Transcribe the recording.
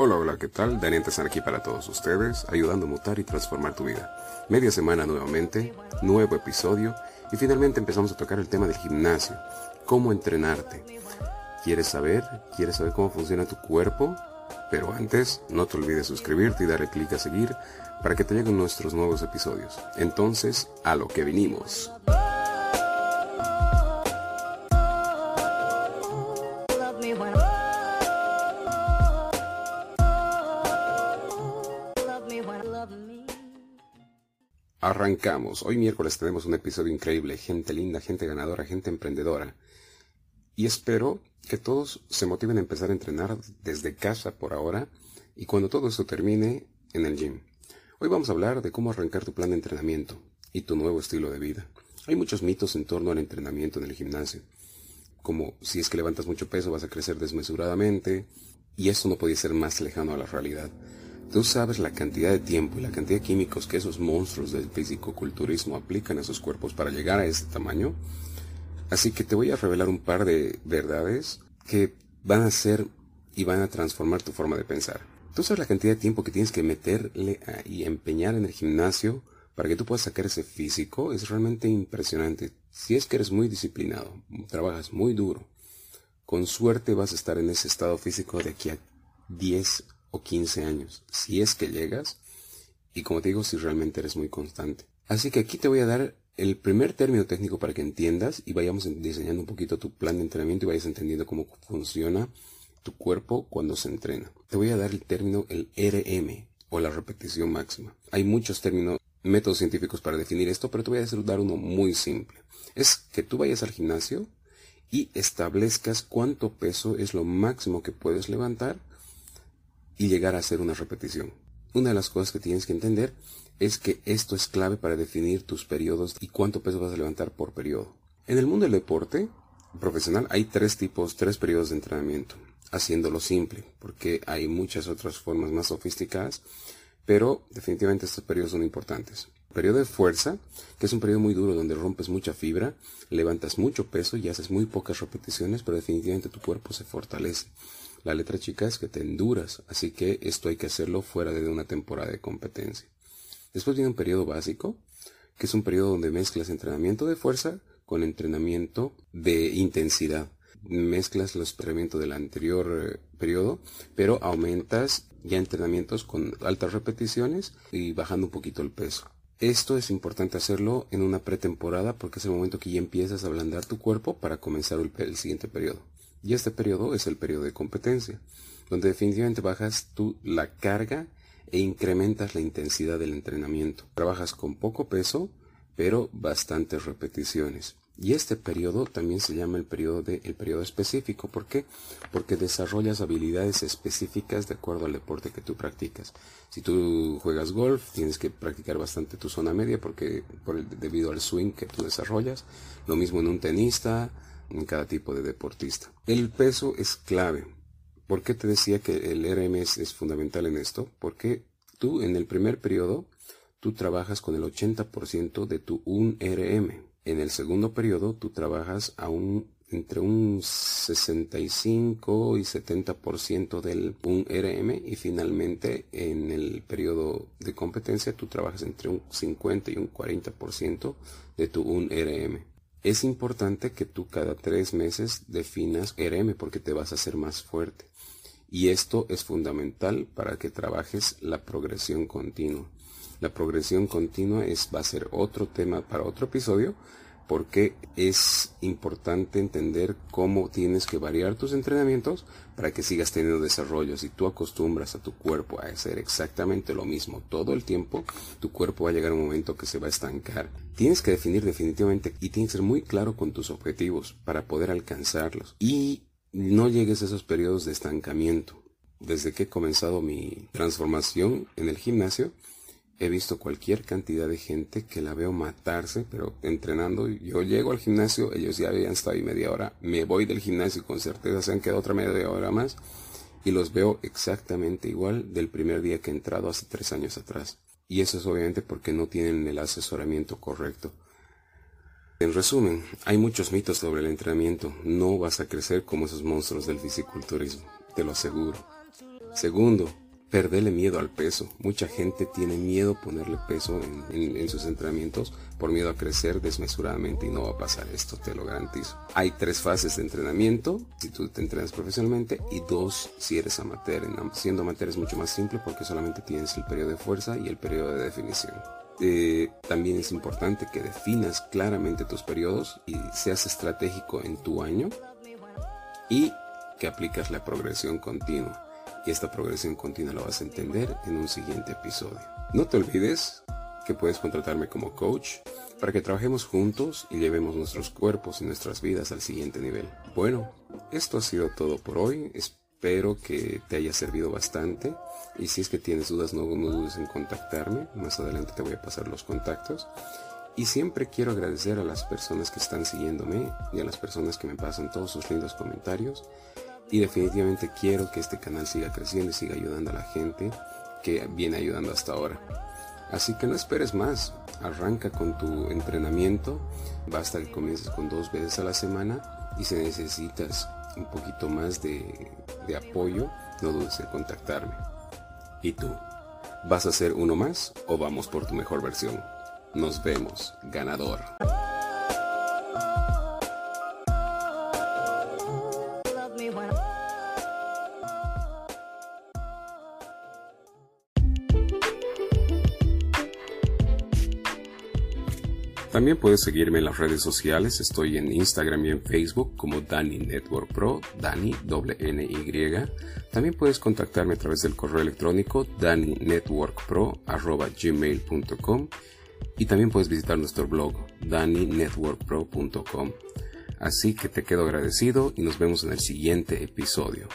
Hola, hola, ¿qué tal? Daniel están aquí para todos ustedes, ayudando a mutar y transformar tu vida. Media semana nuevamente, nuevo episodio y finalmente empezamos a tocar el tema del gimnasio, cómo entrenarte. ¿Quieres saber? ¿Quieres saber cómo funciona tu cuerpo? Pero antes, no te olvides suscribirte y darle clic a seguir para que te lleguen nuestros nuevos episodios. Entonces, a lo que vinimos. Arrancamos. Hoy miércoles tenemos un episodio increíble. Gente linda, gente ganadora, gente emprendedora. Y espero que todos se motiven a empezar a entrenar desde casa por ahora y cuando todo esto termine en el gym. Hoy vamos a hablar de cómo arrancar tu plan de entrenamiento y tu nuevo estilo de vida. Hay muchos mitos en torno al entrenamiento en el gimnasio, como si es que levantas mucho peso vas a crecer desmesuradamente, y esto no puede ser más lejano a la realidad. Tú sabes la cantidad de tiempo y la cantidad de químicos que esos monstruos del físico-culturismo aplican a sus cuerpos para llegar a este tamaño. Así que te voy a revelar un par de verdades que van a ser y van a transformar tu forma de pensar. Tú sabes la cantidad de tiempo que tienes que meterle y empeñar en el gimnasio para que tú puedas sacar ese físico. Es realmente impresionante. Si es que eres muy disciplinado, trabajas muy duro, con suerte vas a estar en ese estado físico de aquí a 10 o 15 años, si es que llegas, y como te digo, si realmente eres muy constante. Así que aquí te voy a dar el primer término técnico para que entiendas y vayamos diseñando un poquito tu plan de entrenamiento y vayas entendiendo cómo funciona tu cuerpo cuando se entrena. Te voy a dar el término el RM o la repetición máxima. Hay muchos términos, métodos científicos para definir esto, pero te voy a dar uno muy simple. Es que tú vayas al gimnasio y establezcas cuánto peso es lo máximo que puedes levantar y llegar a hacer una repetición. Una de las cosas que tienes que entender es que esto es clave para definir tus periodos y cuánto peso vas a levantar por periodo. En el mundo del deporte profesional hay tres tipos, tres periodos de entrenamiento, haciéndolo simple, porque hay muchas otras formas más sofisticadas, pero definitivamente estos periodos son importantes. Periodo de fuerza, que es un periodo muy duro donde rompes mucha fibra, levantas mucho peso y haces muy pocas repeticiones, pero definitivamente tu cuerpo se fortalece. La letra chica es que te enduras, así que esto hay que hacerlo fuera de una temporada de competencia. Después viene un periodo básico, que es un periodo donde mezclas entrenamiento de fuerza con entrenamiento de intensidad. Mezclas los entrenamientos del anterior eh, periodo, pero aumentas ya entrenamientos con altas repeticiones y bajando un poquito el peso. Esto es importante hacerlo en una pretemporada porque es el momento que ya empiezas a ablandar tu cuerpo para comenzar el siguiente periodo. Y este periodo es el periodo de competencia, donde definitivamente bajas tú la carga e incrementas la intensidad del entrenamiento. Trabajas con poco peso, pero bastantes repeticiones. Y este periodo también se llama el periodo de el específico. ¿Por qué? Porque desarrollas habilidades específicas de acuerdo al deporte que tú practicas. Si tú juegas golf, tienes que practicar bastante tu zona media porque por debido al swing que tú desarrollas. Lo mismo en un tenista, en cada tipo de deportista. El peso es clave. ¿Por qué te decía que el RM es, fundamental en esto? Porque tú en el primer periodo, tú trabajas con el 80% de tu 1RM. En el segundo periodo, tú trabajas un, entre un 65 y 70% del 1RM y finalmente en el periodo de competencia tú trabajas entre un 50 y un 40% de tu 1RM es importante que tú cada tres meses definas RM porque te vas a hacer más fuerte. Y esto es fundamental para que trabajes la progresión continua. La progresión continua es, va a ser otro tema para otro episodio, porque es importante entender cómo tienes que variar tus entrenamientos para que sigas teniendo desarrollo. Si tú acostumbras a tu cuerpo a hacer exactamente lo mismo todo el tiempo, tu cuerpo va a llegar a un momento que se va a estancar. Tienes que definir definitivamente y tienes que ser muy claro con tus objetivos para poder alcanzarlos. Y no llegues a esos periodos de estancamiento. Desde que he comenzado mi transformación en el gimnasio, he visto cualquier cantidad de gente que la veo matarse, pero entrenando, yo llego al gimnasio, ellos ya habían estado ahí media hora, me voy del gimnasio y con certeza se han quedado otra media hora más y los veo exactamente igual del primer día que he entrado hace tres años atrás. Y eso es obviamente porque no tienen el asesoramiento correcto. En resumen, hay muchos mitos sobre el entrenamiento. No vas a crecer como esos monstruos del fisiculturismo, te lo aseguro. Segundo, perderle miedo al peso. Mucha gente tiene miedo ponerle peso en, sus entrenamientos por miedo a crecer desmesuradamente y no va a pasar esto, te lo garantizo. Hay tres fases de entrenamiento, si tú te entrenas profesionalmente, y dos si eres amateur. Siendo amateur es mucho más simple porque solamente tienes el periodo de fuerza y el periodo de definición. Eh, también es importante que definas claramente tus periodos y seas estratégico en tu año y que aplicas la progresión continua y esta progresión continua la vas a entender en un siguiente episodio. No te olvides que puedes contratarme como coach para que trabajemos juntos y llevemos nuestros cuerpos y nuestras vidas al siguiente nivel. Bueno, esto ha sido todo por hoy. Espero que te haya servido bastante y si es que tienes dudas no, dudes en contactarme. Más adelante te voy a pasar los contactos. Y siempre quiero agradecer a las personas que están siguiéndome y a las personas que me pasan todos sus lindos comentarios y definitivamente quiero que este canal siga creciendo y siga ayudando a la gente que viene ayudando hasta ahora. Así que no esperes más, arranca con tu entrenamiento, basta que comiences con dos veces a la semana y si necesitas un poquito más de, apoyo, no dudes en contactarme. ¿Y tú? ¿Vas a ser uno más o vamos por tu mejor versión? Nos vemos, ganador. También puedes seguirme en las redes sociales, estoy en Instagram y en Facebook como Dani Network Pro, Dani N Y. También puedes contactarme a través del correo electrónico daninetworkpro@gmail.com y también puedes visitar nuestro blog daninetworkpro.com. Así que te quedo agradecido y nos vemos en el siguiente episodio.